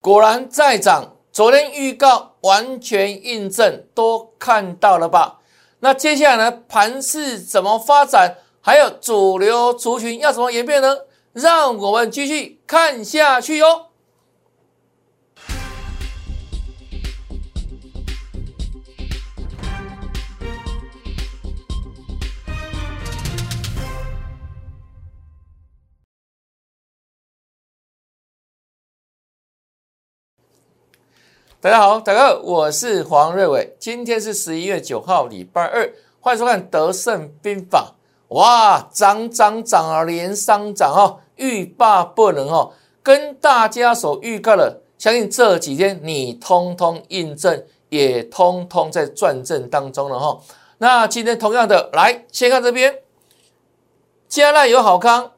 果然在涨。昨天预告完全印证，都看到了吧？那接下来呢？盘势怎么发展？还有主流族群要怎么演变呢？让我们继续看下去哟。大家好，大家好，我是黄瑞伟。今天是十一月九号，礼拜二，欢迎收看《德胜兵法》。哇，涨涨涨啊，连上涨哦，欲罢不能哦。跟大家所预告的，相信这几天你通通印证，也通通在转正当中了哈。那今天同样的，来先看这边，加纳有好康。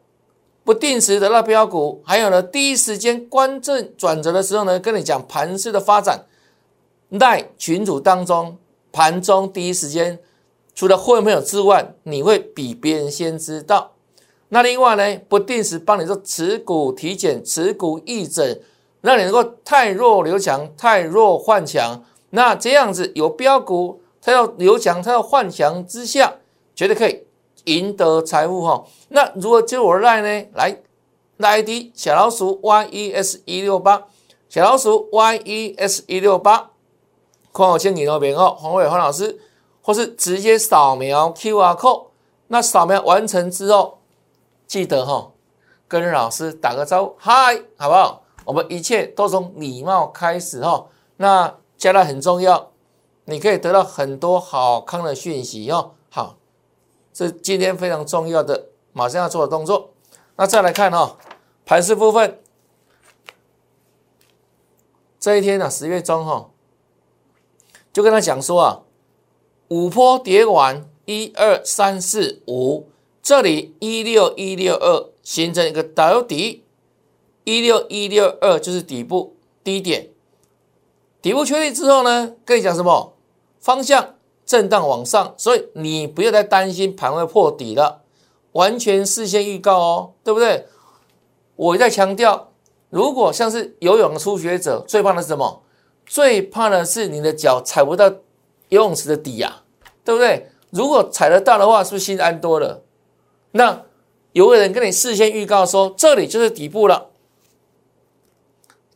不定时得到标股，还有呢，第一时间关正转折的时候呢，跟你讲盘势的发展，在群组当中，盘中第一时间，除了会朋友之外，你会比别人先知道。那另外呢，不定时帮你做持股体检、持股义诊，让你能够太弱留强，太弱换强。那这样子有标股，它要留强，它要换强之下，绝对可以。赢得财富哈，那如果接我赖呢？来，ID 小老鼠 yes 一六八，小老鼠 yes 一六八，看我先给那边哦，黄伟黄老师，或是直接扫描 QR code，那扫描完成之后，记得哈，跟老师打个招呼，嗨，好不好？我们一切都从礼貌开始哈，那加了很重要，你可以得到很多好康的讯息哦，是今天非常重要的，马上要做的动作。那再来看哈，盘势部分，这一天呢，十月中哈，就跟他讲说啊，五波跌完，一二三四五，这里一六一六二形成一个导底，一六一六二就是底部低点，底部确立之后呢，跟你讲什么方向？震荡往上，所以你不要再担心盘会破底了，完全事先预告哦，对不对？我在强调，如果像是游泳的初学者，最怕的是什么？最怕的是你的脚踩不到游泳池的底呀，对不对？如果踩得到的话，是不是心安多了？那有个人跟你事先预告说，这里就是底部了，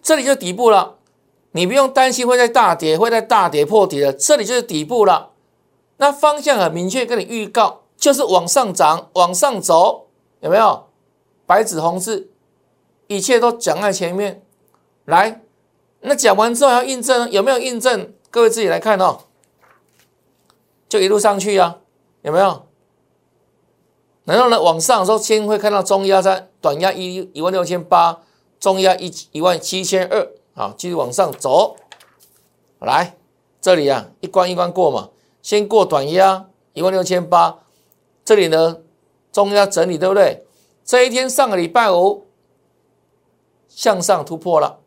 这里就是底部了，你不用担心会在大跌，会在大跌破底了，这里就是底部了。那方向很明确，跟你预告就是往上涨，往上走，有没有？白纸红字，一切都讲在前面。来，那讲完之后要印证，有没有印证？各位自己来看哦。就一路上去啊，有没有？然后呢，往上的时候先会看到中压在短压一一万六千八，中压一一万七千二，好，继续往上走。来，这里啊，一关一关过嘛。先过短压一万六千八，这里呢中压整理对不对？这一天上个礼拜五向上突破了，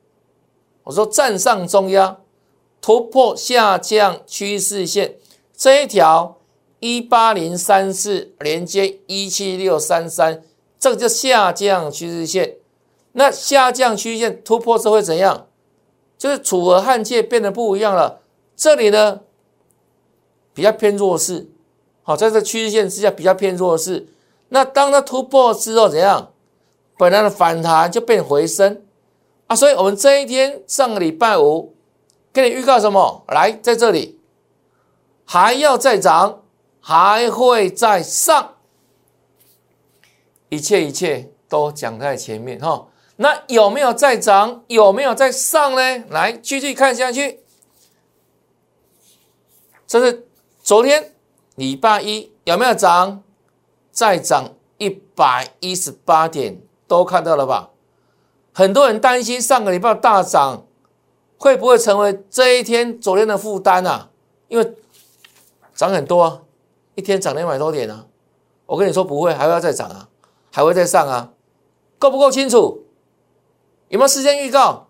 我说站上中压突破下降趋势线这一条一八零三四连接一七六三三，这个叫下降趋势线。那下降趋势线突破之后会怎样？就是楚河汉界变得不一样了。这里呢？比较偏弱势，好，在这趋势线之下比较偏弱势。那当它突破之后怎样？本来的反弹就变回升啊！所以我们这一天上个礼拜五给你预告什么？来，在这里还要再涨，还会再上，一切一切都讲在前面哈。那有没有再涨？有没有再上呢？来，继续看下去，这是。昨天礼拜一有没有涨？再涨一百一十八点，都看到了吧？很多人担心上个礼拜大涨会不会成为这一天昨天的负担啊？因为涨很多啊，一天涨两百多点啊。我跟你说不会，还要再涨啊，还会再上啊，够不够清楚？有没有事先预告？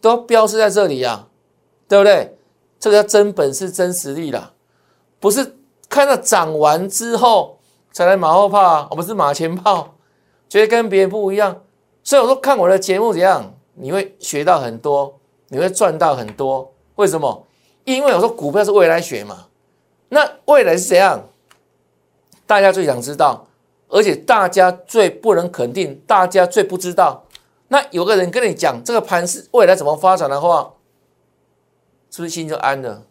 都标示在这里呀，对不对？这个叫真本事、真实力了。不是看到涨完之后才来马后炮，我们是马前炮，觉得跟别人不一样。所以我说看我的节目怎样，你会学到很多，你会赚到很多。为什么？因为我说股票是未来学嘛。那未来是怎样？大家最想知道，而且大家最不能肯定，大家最不知道。那有个人跟你讲这个盘是未来怎么发展的话，是不是心就安了？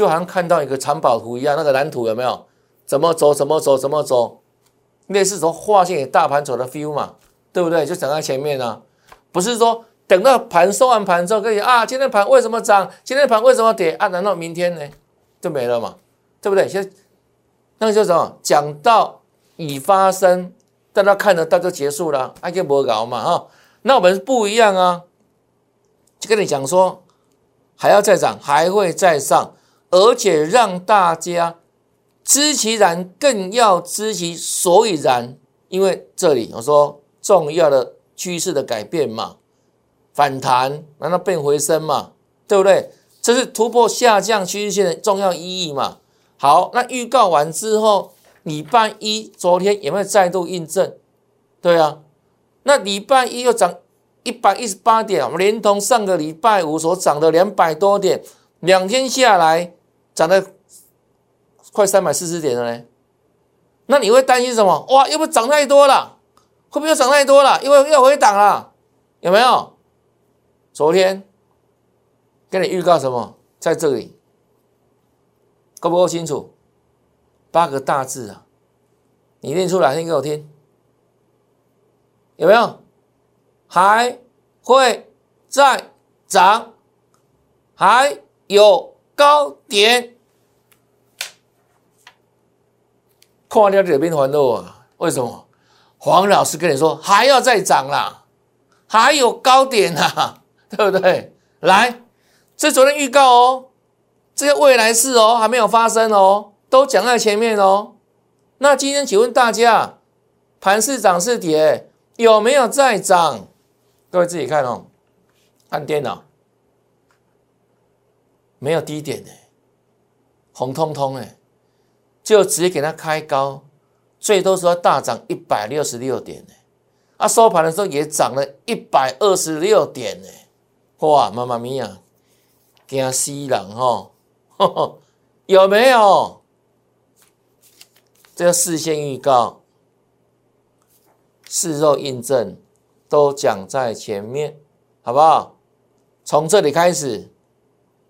就好像看到一个藏宝图一样，那个蓝图有没有？怎么走？怎么走？怎么走？类似从画线给大盘走的 feel 嘛，对不对？就讲在前面呢，不是说等到盘收完盘之后，可以啊，今天盘为什么涨？今天盘为什么跌？啊，难道明天呢就没了嘛？对不对？现在那个叫什么？讲到已发生，大家看得到就结束了，还就不搞嘛哈。那我们不一样啊，就跟你讲说，还要再涨，还会再上，而且让大家知其然，更要知其所以然。因为这里我说重要的趋势的改变嘛，反弹难道变回升嘛？对不对？这是突破下降趋势线的重要意义嘛？好，那预告完之后，礼拜一昨天有没有再度印证？对啊。那礼拜一又涨一百一十八点，连同上个礼拜五所涨的两百多点，两天下来涨了快三百四十点了呢。那你会担心什么？哇，又不涨太多了，会不会又涨太多了？因为要回档了，有没有？昨天跟你预告什么？在这里够不够清楚？八个大字啊，你念出来念给我听。有没有？还会再涨？还有高点？看掉这边环路啊？为什么？黄老师跟你说还要再涨啦，还有高点呐，对不对？来，这昨天预告哦，这些未来事哦，还没有发生哦，都讲在前面哦。那今天请问大家，盘是涨是跌？有没有在涨？各位自己看哦，按电脑，没有低点的，红彤彤哎，就直接给它开高，最多说大涨一百六十六点呢，啊收盘的时候也涨了一百二十六点呢，哇，妈妈咪呀，惊死人哦，有没有？这个事先预告。事后印证都讲在前面，好不好？从这里开始，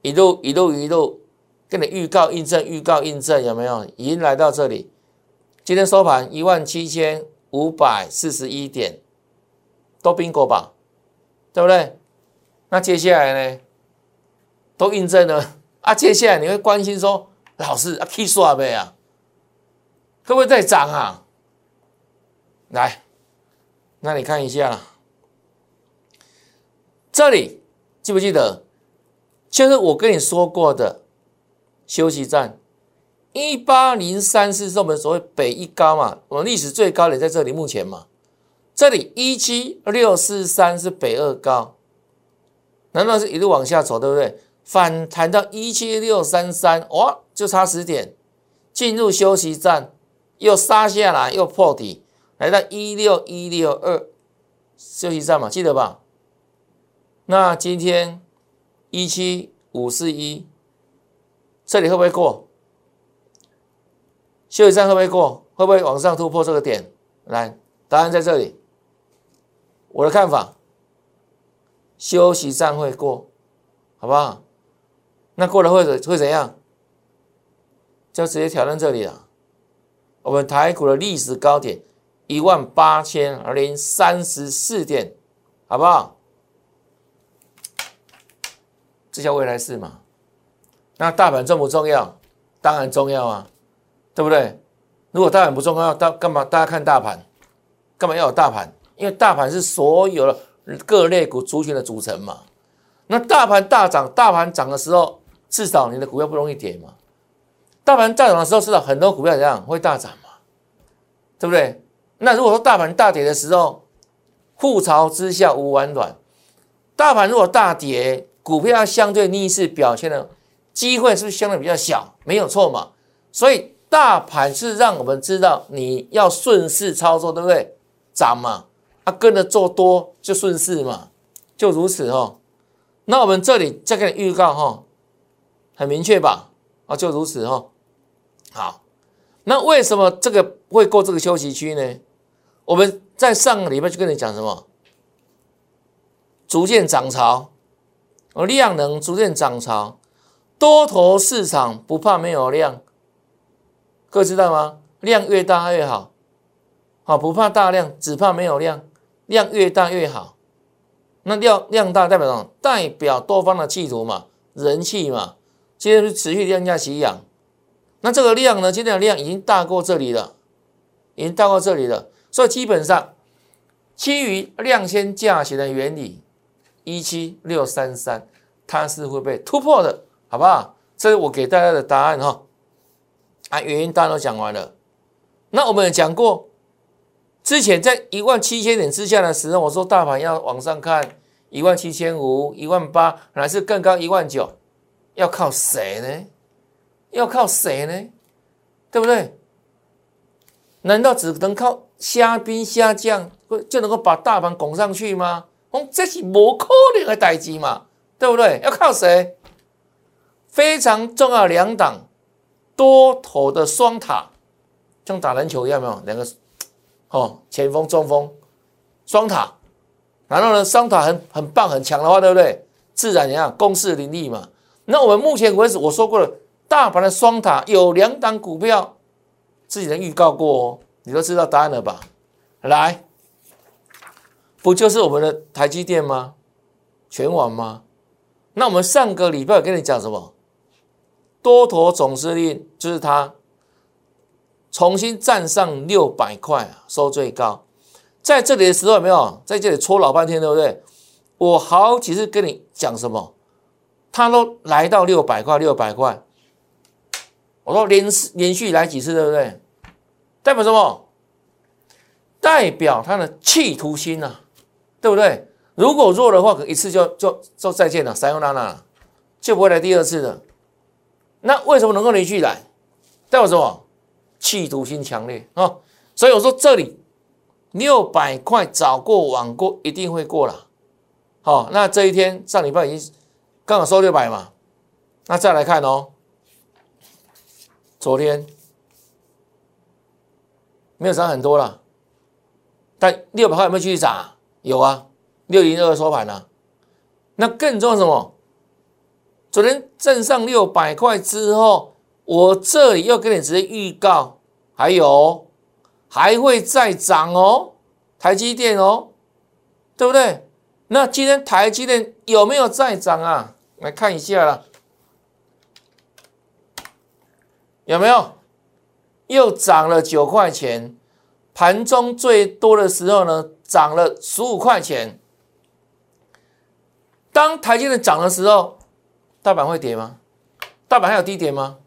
一路一路一路跟你预告印证，预告印证有没有？已经来到这里，今天收盘一万七千五百四十一点，都冰过吧？对不对？那接下来呢？都印证了啊！接下来你会关心说，老师啊，K 刷呗啊，会不会再涨啊？来。那你看一下，这里记不记得？就是我跟你说过的休息站，一八零三四是我们所谓北一高嘛，我们历史最高点在这里，目前嘛，这里一七六四三是北二高，难道是一路往下走，对不对？反弹到一七六三三，哇，就差十点，进入休息站，又杀下来，又破底。来到一六一六二休息站嘛，记得吧？那今天一七五四一，这里会不会过？休息站会不会过？会不会往上突破这个点？来，答案在这里。我的看法，休息站会过，好不好？那过了会会怎样？就直接挑战这里了。我们台股的历史高点。一万八千零三十四点，好不好？这叫未来式嘛？那大盘重不重要？当然重要啊，对不对？如果大盘不重要，大干嘛？大家看大盘，干嘛要有大盘？因为大盘是所有的各类股族群的组成嘛。那大盘大涨，大盘涨的时候，至少你的股票不容易跌嘛。大盘大涨的时候，至少很多股票怎样会大涨嘛？对不对？那如果说大盘大跌的时候，覆巢之下无完卵。大盘如果大跌，股票相对逆势表现的机会是不是相对比较小？没有错嘛。所以大盘是让我们知道你要顺势操作，对不对？涨嘛，啊跟着做多就顺势嘛，就如此哦。那我们这里再给你预告哈，很明确吧？啊，就如此哈。好，那为什么这个会过这个休息区呢？我们在上个礼拜就跟你讲什么？逐渐涨潮，而量能逐渐涨潮，多头市场不怕没有量，各位知道吗？量越大越好，好不怕大量，只怕没有量，量越大越好。那量量大代表什么？代表多方的企图嘛，人气嘛，今天是持续量价齐扬。那这个量呢？今天的量已经大过这里了，已经大过这里了。所以基本上，基于量先价行的原理，一七六三三，它是会被突破的，好不好？这是我给大家的答案哈。啊，原因大家都讲完了。那我们也讲过，之前在一万七千点之下的时候，我说大盘要往上看一万七千五、一万八，还是更高一万九，要靠谁呢？要靠谁呢？对不对？难道只能靠虾兵虾将就能够把大盘拱上去吗？哦，这是不可能的代志嘛，对不对？要靠谁？非常重要两档多头的双塔。像打篮球一样，没有两个哦，前锋、中锋，双塔。然后呢，双塔很很棒、很强的话，对不对？自然怎样，攻势凌厉嘛。那我们目前为止，我说过了，大盘的双塔有两档股票，自己的预告过哦，你都知道答案了吧？来，不就是我们的台积电吗？全网吗？那我们上个礼拜跟你讲什么？多头总司令就是他。重新站上六百块，收最高，在这里的时候有没有在这里搓老半天，对不对？我好几次跟你讲什么，他都来到六百块，六百块，我说连连续来几次，对不对？代表什么？代表他的企图心呐，对不对？如果弱的话，可一次就就就再见了，三用娜娜就不会来第二次的。那为什么能够连续来？代表什么？企图心强烈啊，所以我说这里六百块早过晚过一定会过了。好，那这一天上礼拜已经刚好收六百嘛，那再来看哦，昨天没有涨很多了，但六百块有没有继续涨？有啊，六零二收盘了。那更重要什么？昨天挣上六百块之后。我这里又跟你直接预告，还有还会再涨哦，台积电哦，对不对？那今天台积电有没有再涨啊？来看一下了，有没有？又涨了九块钱，盘中最多的时候呢，涨了十五块钱。当台积电涨的时候，大盘会跌吗？大盘还有低点吗？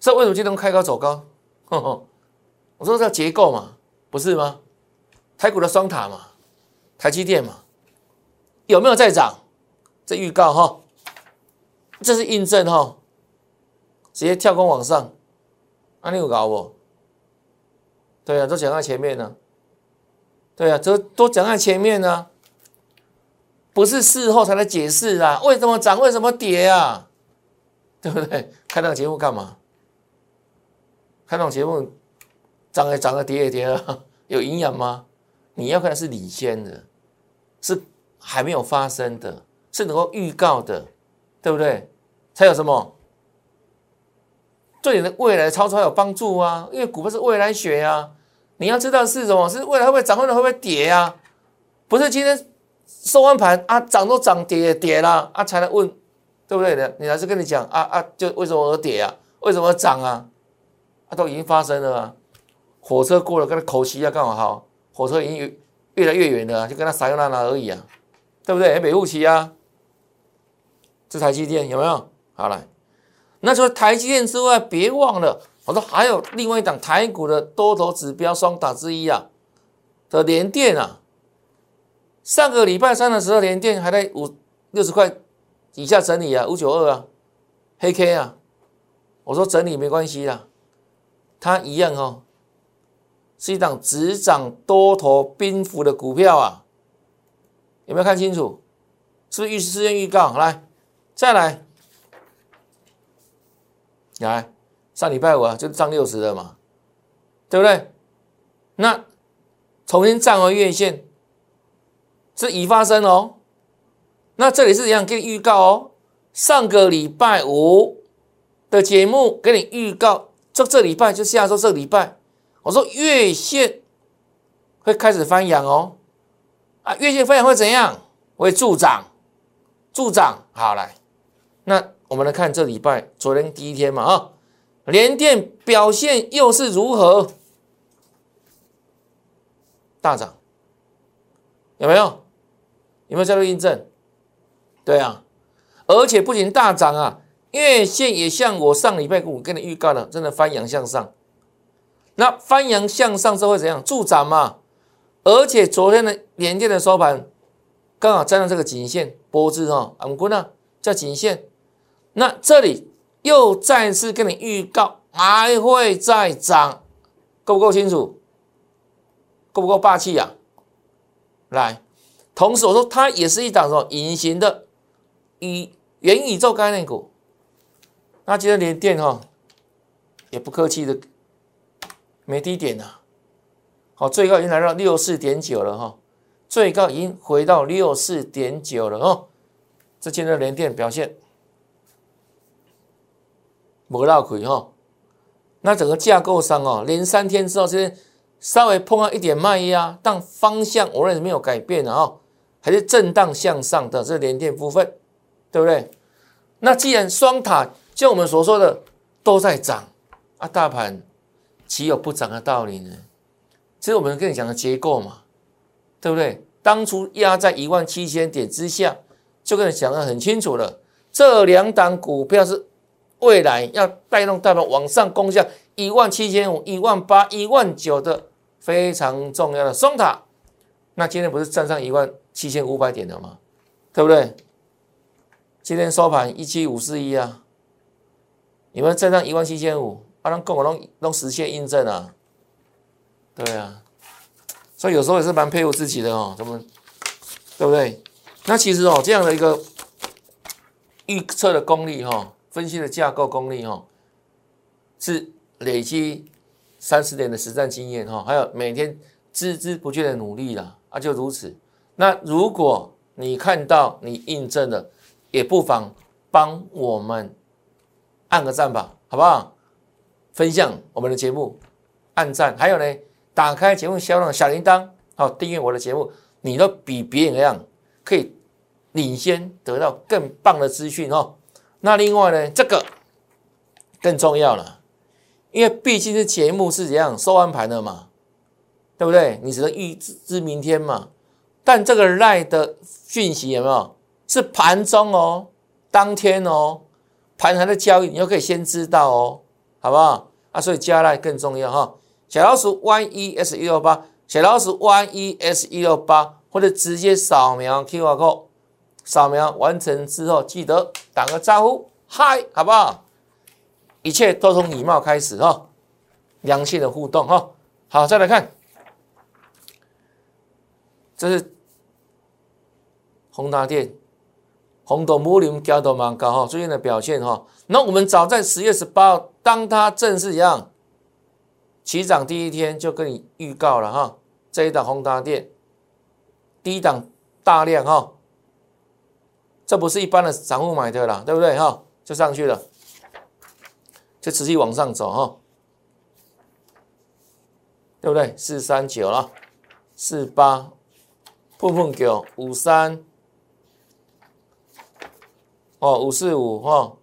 这为什么今天开高走高？我说这结构嘛，不是吗？台股的双塔嘛，台积电嘛，有没有在涨？这预告哈，这是印证哈，直接跳空往上，啊，你有搞不？对啊，都讲在前面呢。对啊，这都讲在前面呢，不是事后才来解释啊？为什么涨？为什么跌啊？对不对？看那个节目干嘛？看那种节目，涨也涨了，跌也跌了，有营养吗？你要看的是领先的，是还没有发生的，是能够预告的，对不对？才有什么对你的未来超超有帮助啊！因为股票是未来学呀，你要知道是什么，是未来会不会涨，未来会不会跌呀？不是今天收完盘啊，涨都涨，跌也跌了啊，才来问，对不对的？你还是跟你讲啊啊，就为什么而跌啊？为什么涨啊？啊都已经发生了啊！火车过了，跟他口气啊，刚好好。火车已经越越来越远了，就跟他撒悠那那而已啊，对不对？北户期啊，这台积电有没有？好了，那除了台积电之外，别忘了，我说还有另外一档台股的多头指标双打之一啊的联电啊。上个礼拜三的时候，联电还在五六十块以下整理啊，五九二啊，黑 K 啊。我说整理没关系啦。它一样哦，是一档只涨多头冰幅的股票啊。有没有看清楚？是不是预事先预告？来，再来，来，上礼拜五啊，就涨六十了嘛，对不对？那重新站回月线是已发生哦。那这里是怎样给你预告哦？上个礼拜五的节目给你预告，这这礼拜就下周这礼拜，我说月线会开始翻阳哦。啊，月线翻阳会怎样？会助涨，助涨。好来，那我们来看这礼拜昨天第一天嘛啊，联电表现又是如何？大涨，有没有？有没有加入印证？对啊，而且不仅大涨啊，月线也像我上礼拜五跟你预告的，真的翻阳向上。那翻阳向上之后会怎样？助涨嘛。而且昨天的连电的收盘刚好站上这个颈线波子哈，我们呢叫颈线。那这里又再次跟你预告还会再涨，够不够清楚？够不够霸气呀？来，同时我说它也是一档什么隐形的宇元宇宙概念股。那今天连电哈也不客气的没低点呐，好，最高已经来到六四点九了哈，最高已经回到六四点九了哦。这今天连电表现没绕亏哈，那整个架构上哦，连三天之后这边。稍微碰到一点卖压，但方向我认为没有改变的哦，还是震荡向上的这连电部分，对不对？那既然双塔像我们所说的都在涨啊，大盘岂有不涨的道理呢？这是我们跟你讲的结构嘛，对不对？当初压在一万七千点之下，就跟你讲的很清楚了，这两档股票是未来要带动大盘往上攻向一万七千五、一万八、一万九的。非常重要的双塔，那今天不是站上一万七千五百点了吗？对不对？今天收盘一七五四一啊，你们站上一万七千五？啊，能跟我弄弄实现印证啊？对啊，所以有时候也是蛮佩服自己的哦，怎么对不对？那其实哦，这样的一个预测的功力哈，分析的架构功力哈，是累积。三十年的实战经验哈，还有每天孜孜不倦的努力啦，啊，就如此。那如果你看到你印证了，也不妨帮我们按个赞吧，好不好？分享我们的节目，按赞，还有呢，打开节目销量小铃铛，好，订阅我的节目，你都比别人一样可以领先得到更棒的资讯哦。那另外呢，这个更重要了。因为毕竟是节目是怎样收安排的嘛，对不对？你只能预知明天嘛。但这个赖的讯息有没有是盘中哦，当天哦，盘还的交易，你就可以先知道哦，好不好？啊，所以加赖更重要哈。小老鼠 Y E S 一六八，小老鼠 Y E S 一六八，或者直接扫描 Q R code，扫描完成之后记得打个招呼，嗨，好不好？一切都从礼貌开始哈，良性的互动哈。好，再来看，这是宏达电，红豆木林交都蛮高哈，最近的表现哈。那我们早在十月十八号，当它正式一样起涨第一天，就跟你预告了哈，这一档宏达电，第一档大量哈，这不是一般的散户买的啦，对不对哈？就上去了。就持续往上走哈，对不对？四三九了，四八，碰碰九五三，哦，五四五哈，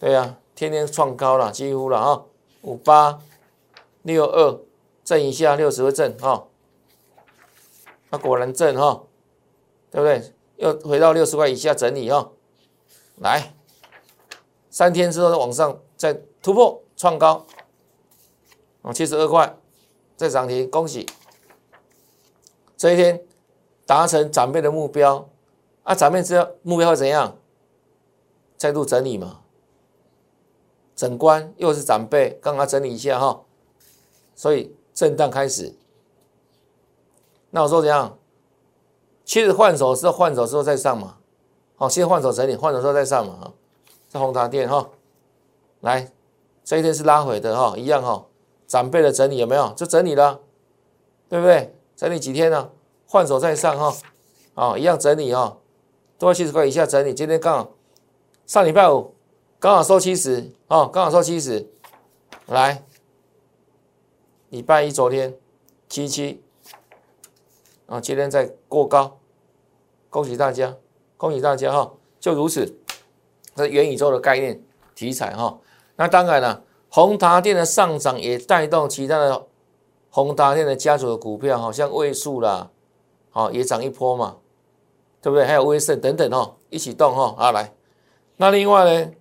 对呀，天天创高了，几乎了啊，五八六二，震一下六十个震哈，那果然震哈，对不对？又回到六十块以下整理哈，来，三天之后往上再。突破创高，哦，七十二块，再涨停，恭喜！这一天达成长辈的目标，啊，长辈知道目标会怎样？再度整理嘛，整关又是长辈，刚刚整理一下哈，所以震荡开始。那我说怎样？其实换手之后换手之后再上嘛，好，先换手整理，换手之后再上嘛，哈，这红茶店哈，来，这一天是拉回的哈，一样哈，长辈的整理有没有？就整理了，对不对？整理几天呢？换手再上哈，啊，一样整理哈，多七十块以下整理，今天刚好上礼拜五刚好收七十，哦，刚好收七十，来，礼拜一昨天七七。啊，今天在过高，恭喜大家，恭喜大家哈！就如此，这元宇宙的概念题材哈。那当然了，宏达电的上涨也带动其他的宏达电的家族的股票，好像位数啦，好也涨一波嘛，对不对？还有威盛等等哈，一起动哈啊来。那另外呢，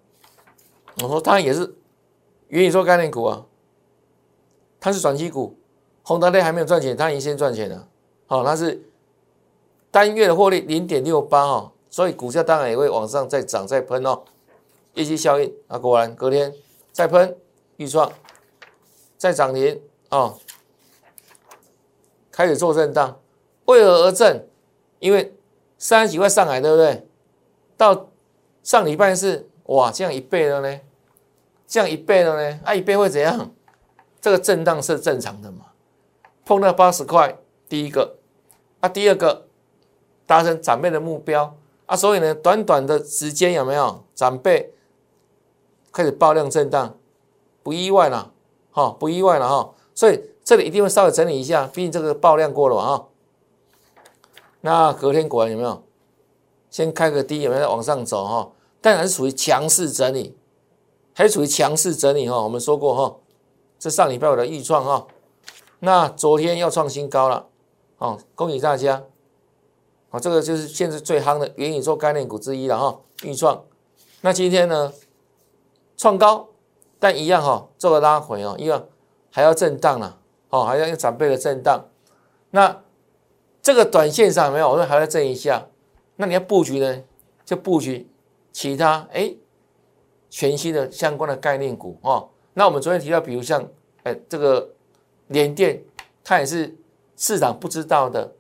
我说它也是元宇宙概念股啊，它是转机股，宏达电还没有赚钱，它已经先赚钱了。好，它是单月的获利零点六八哦，所以股价当然也会往上再涨再喷哦，业绩效应啊，果然隔天再喷预创再涨停哦，开始做震荡，为何而震？因为三十几块上来，对不对？到上礼拜是哇，这样一倍了呢，这样一倍了呢，啊，一倍会怎样？这个震荡是正常的嘛？碰到八十块，第一个。啊，第二个达成长辈的目标啊，所以呢，短短的时间有没有长辈开始爆量震荡，不意外了，哈，不意外了哈，所以这里一定会稍微整理一下，毕竟这个爆量过了嘛，哈。那隔天果然有没有先开个低，有没有往上走哈？但还是属于强势整理，还是属于强势整理哈。我们说过哈，这上礼拜我的预创哈，那昨天要创新高了。哦，恭喜大家！哦，这个就是现在最夯的元宇宙概念股之一了哈，预创。那今天呢，创高，但一样哈，做个拉回哦，一样还要震荡了，哦，还要用长辈的震荡。那这个短线上没有，我说还要震一下。那你要布局呢，就布局其他哎全新的相关的概念股哦。那我们昨天提到，比如像哎这个联电，它也是。市场不知道的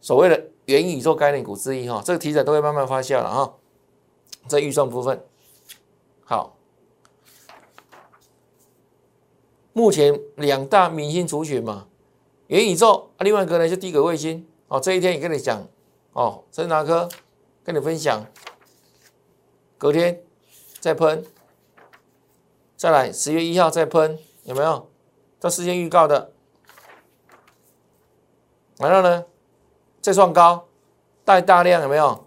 所谓的元宇宙概念股之一哈，这个题材都会慢慢发酵了哈。这预算部分，好，目前两大明星族群嘛，元宇宙啊，另外一个呢就低轨卫星哦。这一天也跟你讲哦，森达科跟你分享，隔天再喷，再来十月一号再喷，有没有？这事先预告的。然后呢，再创高，带大量有没有？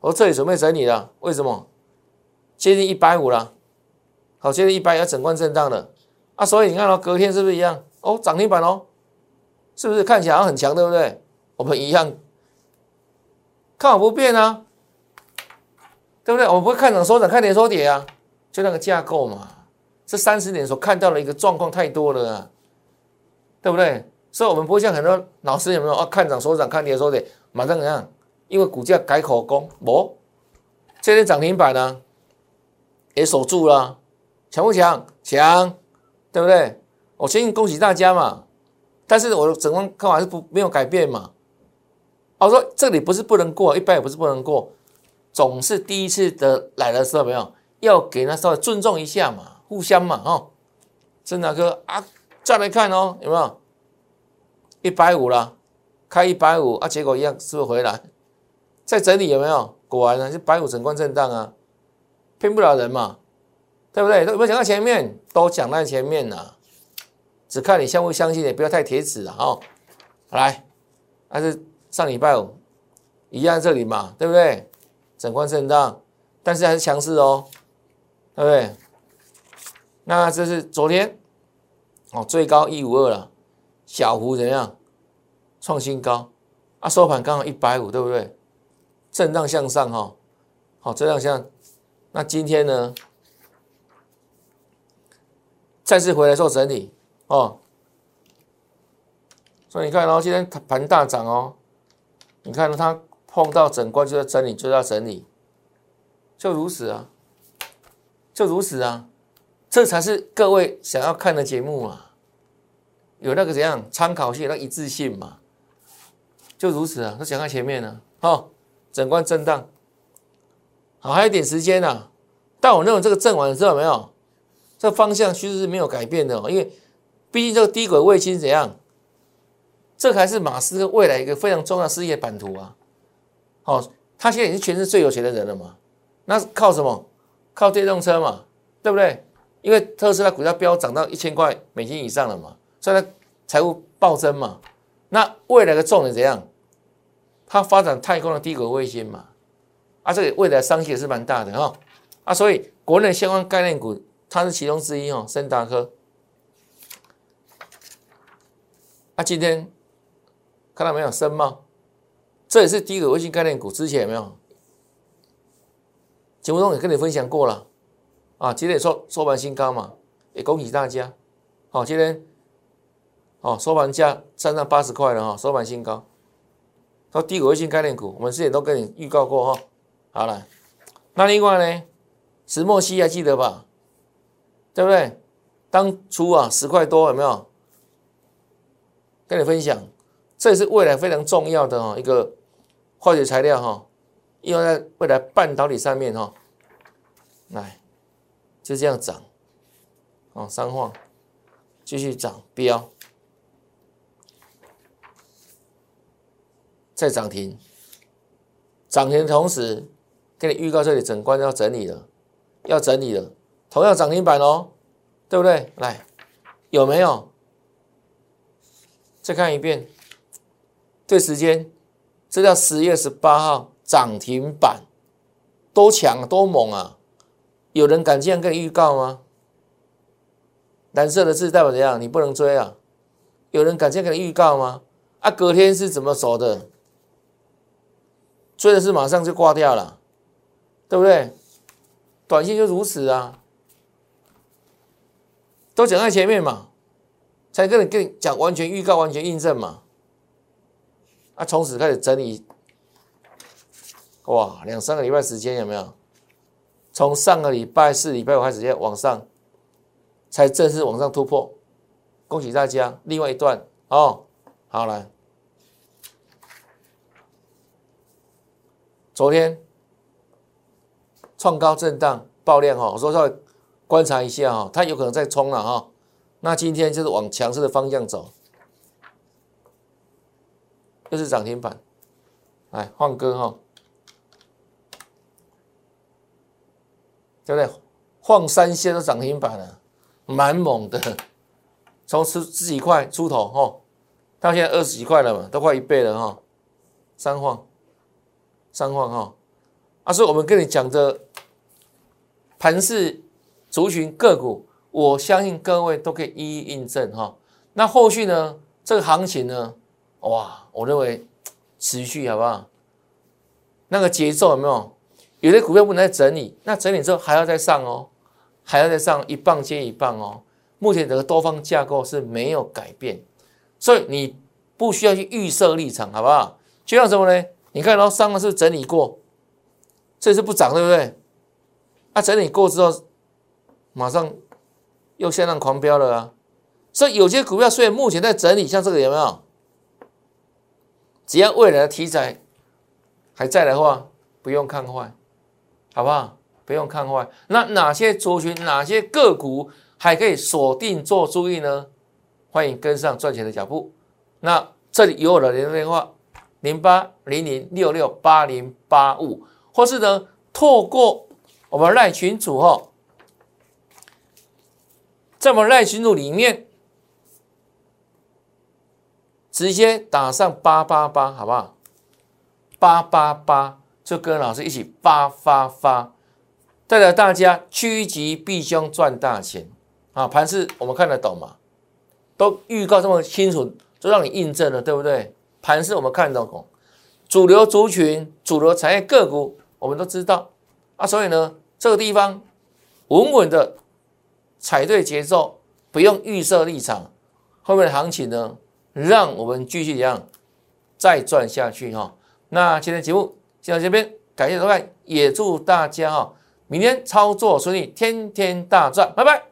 我这里准备整理了，为什么？接近一百五了，好，接近一百要整贯震荡了啊！所以你看到隔天是不是一样？哦，涨停板哦，是不是看起来很强，对不对？我们一样看好不变啊，对不对？我们不会看涨收涨，看跌收跌啊，就那个架构嘛。这三十年所看到的一个状况太多了啊，对不对？所以，我们不会像很多老师有没有啊？看涨收涨，看跌收跌，马上怎样？因为股价改口供，不，这天涨停板呢，也守住了，强不强？强，对不对？我先恭喜大家嘛。但是我的整个看法是不没有改变嘛。我说这里不是不能过，一般也不是不能过，总是第一次的来的时候没有，要给他稍微尊重一下嘛，互相嘛，哈。真的哥啊，再来看哦，有没有？一百五了，开一百五啊，结果一样是不是回来？再整理有没有？果然呢，就百五整贯震荡啊，骗不了人嘛，对不对？都有没有讲到前面？都讲在前面了，只看你相不相信，也不要太铁齿了哦。来，还是上礼拜五一样这里嘛，对不对？整贯震荡，但是还是强势哦，对不对？那这是昨天哦，最高一五二了。小幅怎样创新高啊？收盘刚好一百五，对不对？震荡向上哈，好，震荡向。那今天呢，再次回来做整理哦。所以你看，然后今天盘大涨哦。你看它碰到整关就要整理，就要整理，就如此啊，就如此啊，这才是各位想要看的节目啊。有那个怎样参考性，那一致性嘛，就如此啊，那讲在前面了，哦，整关震荡，好，还有一点时间呢，但我认为这个震完之后没有，这方向趋势是没有改变的哦，因为毕竟这个低轨卫星怎样，这还是马斯克未来一个非常重要事业版图啊，好，他现在已经全是最有钱的人了嘛，那靠什么？靠电动车嘛，对不对？因为特斯拉股价飙涨到一千块美金以上了嘛，所以呢财务暴增嘛。那未来的重点怎样？它发展太空的低轨卫星嘛，啊，这个未来商机也是蛮大的哈，啊，所以国内相关概念股它是其中之一哦，森达科。啊，今天看到没有？深茂，这也是低轨卫星概念股，之前有没有？节目中也跟你分享过了啊，今天也收收盘新高嘛，也恭喜大家。好，今天哦收盘价站上八十块了哈，收盘新高。说低轨卫星概念股，我们之前都跟你预告过哈。好了，那另外呢，石墨烯还记得吧？对不对？当初啊十块多有没有？跟你分享，这也是未来非常重要的哦一个化学材料哈，用在未来半导体上面哈。来，就这样涨，哦，三晃，继续涨，标。再涨停，涨停的同时，给你预告这里整关要整理了，要整理了，同样涨停板哦，对不对？来，有没有？再看一遍，对时间，这叫十月十八号涨停板，多强多猛啊！有人敢这样跟你预告吗？蓝色的字代表怎样？你不能追啊！有人敢这样跟你预告吗？啊，隔天是怎么走的？追的是马上就挂掉了，对不对？短信就如此啊，都讲在前面嘛，才跟你跟你讲完全预告、完全印证嘛。啊，从此开始整理，哇，两三个礼拜时间有没有？从上个礼拜四、礼拜五开始要往上，才正式往上突破，恭喜大家！另外一段哦，好来。昨天创高震荡爆量哈，我说稍微观察一下哈，它有可能在冲了哈。那今天就是往强势的方向走，又是涨停板，来换歌哈，对不对？晃三仙都涨停板了，蛮猛的，从十十几块出头哈，到现在二十几块了嘛，都快一倍了哈，三晃。上晃哈，啊，所以我们跟你讲的盘市族群个股，我相信各位都可以一一印证哈。那后续呢，这个行情呢，哇，我认为持续好不好？那个节奏有没有？有些股票不能再整理，那整理之后还要再上哦，还要再上一棒接一棒哦。目前整个多方架构是没有改变，所以你不需要去预设立场，好不好？就像什么呢？你看，然后上个是整理过，这次不涨，对不对？啊，整理过之后，马上又向上狂飙了啊！所以有些股票虽然目前在整理，像这个有没有？只要未来的题材还在的话，不用看坏，好不好？不用看坏。那哪些族群、哪些个股还可以锁定做注意呢？欢迎跟上赚钱的脚步。那这里有我的联络电话。零八零零六六八零八五，或是呢，透过我们赖群组哈，在我们赖群组里面直接打上八八八，好不好？八八八就跟老师一起发发发，带着大家趋吉避凶赚大钱啊！盘市我们看得懂吗？都预告这么清楚，就让你印证了，对不对？盘势我们看懂，主流族群、主流产业个股我们都知道啊，所以呢，这个地方稳稳的踩对节奏，不用预设立场，后面的行情呢，让我们继续这样再赚下去哈。那今天节目就到这边，感谢收看，也祝大家哈明天操作顺利，天天大赚，拜拜。